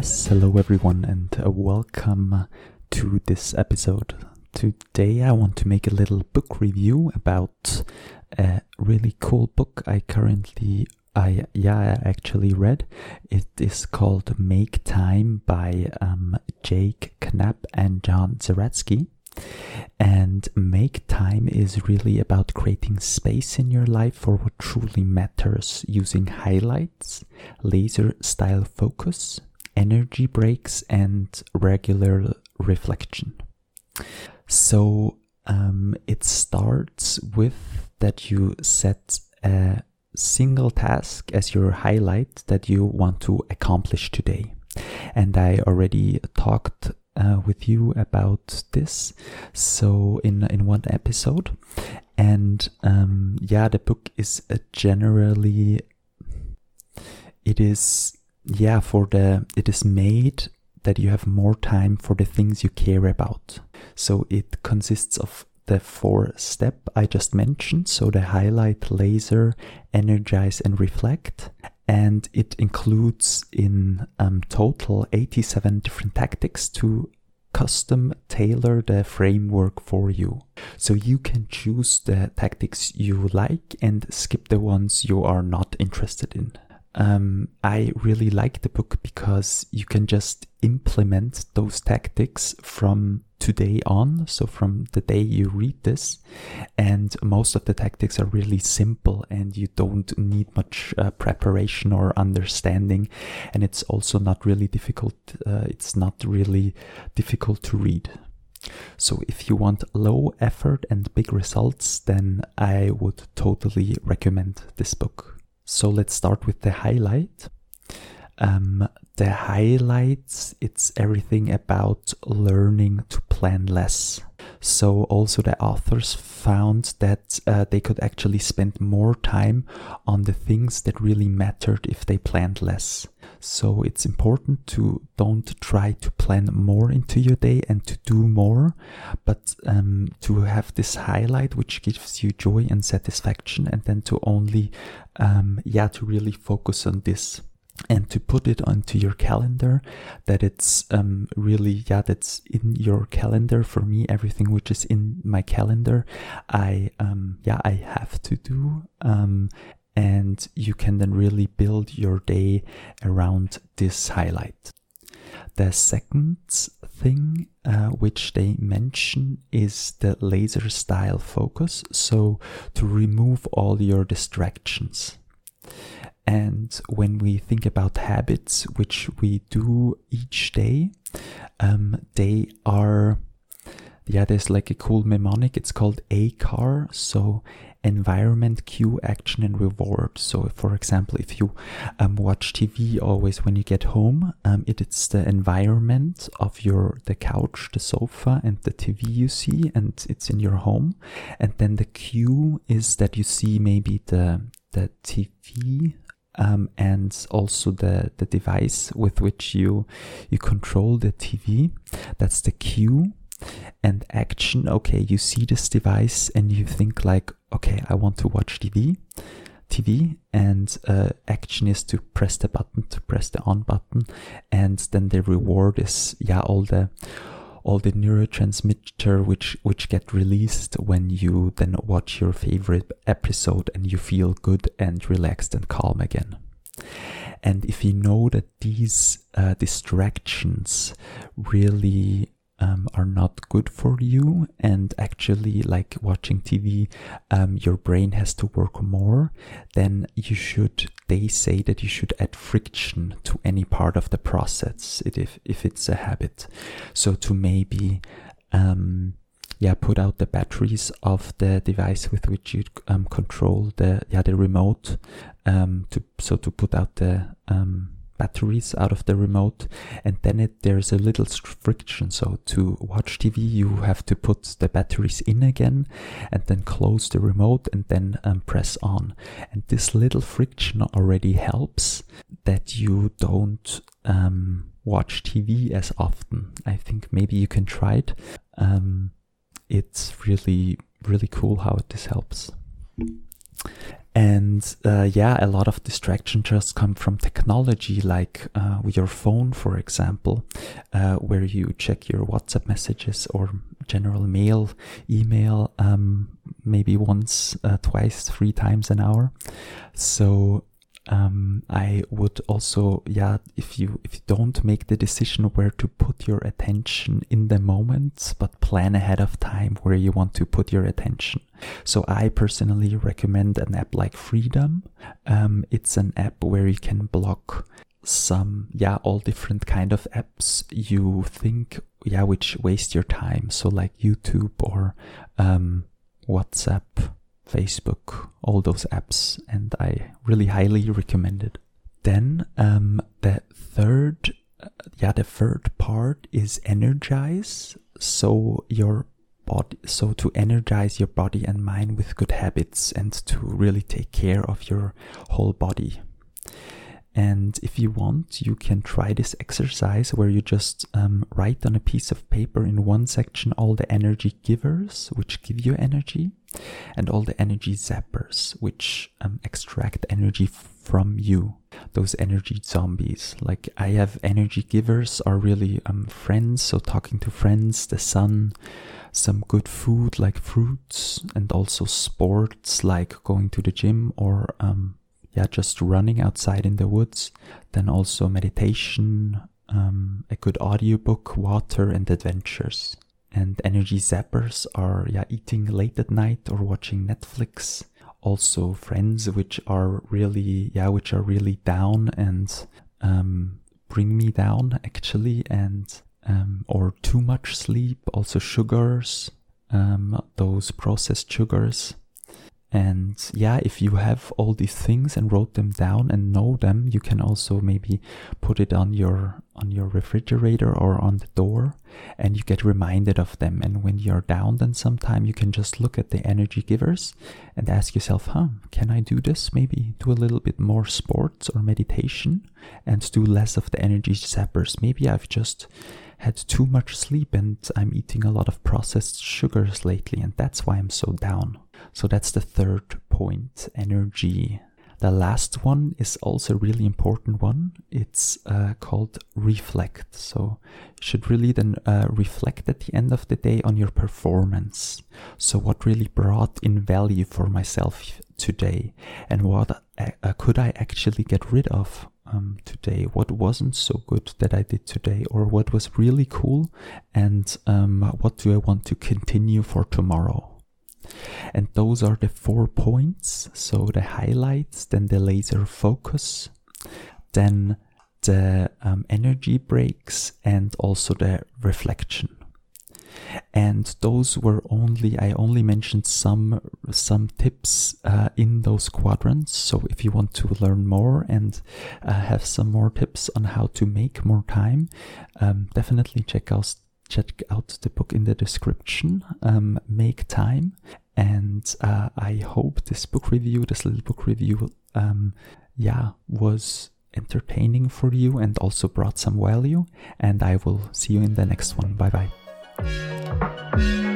Yes, hello everyone, and uh, welcome to this episode. Today, I want to make a little book review about a really cool book I currently, I yeah, I actually read. It is called Make Time by um, Jake Knapp and John Zeratsky. And make time is really about creating space in your life for what truly matters using highlights, laser style focus, energy breaks, and regular reflection. So um, it starts with that you set a single task as your highlight that you want to accomplish today. And I already talked uh, with you about this. So in in one episode, and um, yeah, the book is generally it is yeah for the it is made that you have more time for the things you care about. So it consists of the four step I just mentioned. So the highlight, laser, energize, and reflect and it includes in um, total 87 different tactics to custom tailor the framework for you. So you can choose the tactics you like and skip the ones you are not interested in. Um, I really like the book because you can just implement those tactics from today on, so from the day you read this. And most of the tactics are really simple and you don't need much uh, preparation or understanding. And it's also not really difficult, uh, it's not really difficult to read. So if you want low effort and big results, then I would totally recommend this book. So let's start with the highlight. Um, the highlights, it's everything about learning to plan less. So also the authors found that uh, they could actually spend more time on the things that really mattered if they planned less. So it's important to don't try to plan more into your day and to do more, but um, to have this highlight which gives you joy and satisfaction, and then to only, um, yeah, to really focus on this and to put it onto your calendar that it's um, really yeah that's in your calendar for me everything which is in my calendar i um, yeah i have to do um, and you can then really build your day around this highlight. The second thing uh, which they mention is the laser style focus, so to remove all your distractions. And when we think about habits, which we do each day, um, they are, yeah, there's like a cool mnemonic. It's called ACAR. So environment, cue, action, and reward. So, for example, if you um, watch TV always when you get home, um, it, it's the environment of your the couch, the sofa, and the TV you see, and it's in your home. And then the cue is that you see maybe the the TV um, and also the, the device with which you you control the TV. That's the cue and action okay you see this device and you think like okay i want to watch tv tv and uh, action is to press the button to press the on button and then the reward is yeah all the all the neurotransmitter which which get released when you then watch your favorite episode and you feel good and relaxed and calm again. And if you know that these uh, distractions really um, are not good for you and actually like watching tv um, your brain has to work more then you should they say that you should add friction to any part of the process if, if it's a habit. So to maybe um, yeah put out the batteries of the device with which you um, control the yeah the remote um, to so to put out the um, batteries out of the remote and then it, there's a little friction. So to watch tv you have to put the batteries in again and then close the remote and then um, press on. And this little friction already helps that you don't um, watch tv as often. I think maybe you can try it. Um, it's really really cool how this helps And uh, yeah, a lot of distraction just come from technology, like uh, your phone, for example, uh, where you check your WhatsApp messages or general mail, email, um, maybe once, uh, twice, three times an hour. So um, I would also, yeah, if you if you don't make the decision where to put your attention in the moment, but plan ahead of time where you want to put your attention. So I personally recommend an app like Freedom. Um, it's an app where you can block some, yeah, all different kind of apps you think, yeah, which waste your time. So like YouTube or um, WhatsApp Facebook, all those apps, and I really highly recommend it. Then um, the third, uh, yeah, the third part is energize. So your body, so to energize your body and mind with good habits, and to really take care of your whole body. And if you want, you can try this exercise where you just um, write on a piece of paper in one section all the energy givers, which give you energy, and all the energy zappers, which um, extract energy from you. Those energy zombies. Like I have energy givers are really um, friends, so talking to friends, the sun, some good food like fruits, and also sports like going to the gym or um, yeah, just running outside in the woods. Then also meditation, um, a good audiobook, water, and adventures. And energy zappers are yeah, eating late at night or watching Netflix. Also friends which are really yeah, which are really down and um, bring me down actually, and um, or too much sleep. Also sugars, um, those processed sugars and yeah, if you have all these things and wrote them down and know them, you can also maybe put it on your on your refrigerator or on the door and you get reminded of them. And when you're down then sometime you can just look at the energy givers and ask yourself, huh, can I do this? Maybe do a little bit more sports or meditation and do less of the energy zappers. Maybe I've just had too much sleep and I'm eating a lot of processed sugars lately and that's why I'm so down. So that's the third point energy. The last one is also a really important one. It's uh, called reflect. So you should really then uh, reflect at the end of the day on your performance. So what really brought in value for myself today, and what uh, could I actually get rid of um, today? What wasn't so good that I did today, or what was really cool, and um, what do I want to continue for tomorrow? And those are the four points. So the highlights, then the laser focus, then the um, energy breaks, and also the reflection. And those were only I only mentioned some some tips uh, in those quadrants. So if you want to learn more and uh, have some more tips on how to make more time, um, definitely check out check out the book in the description. Um, make time, and uh, I hope this book review, this little book review, um, yeah, was entertaining for you and also brought some value. And I will see you in the next one. Bye bye.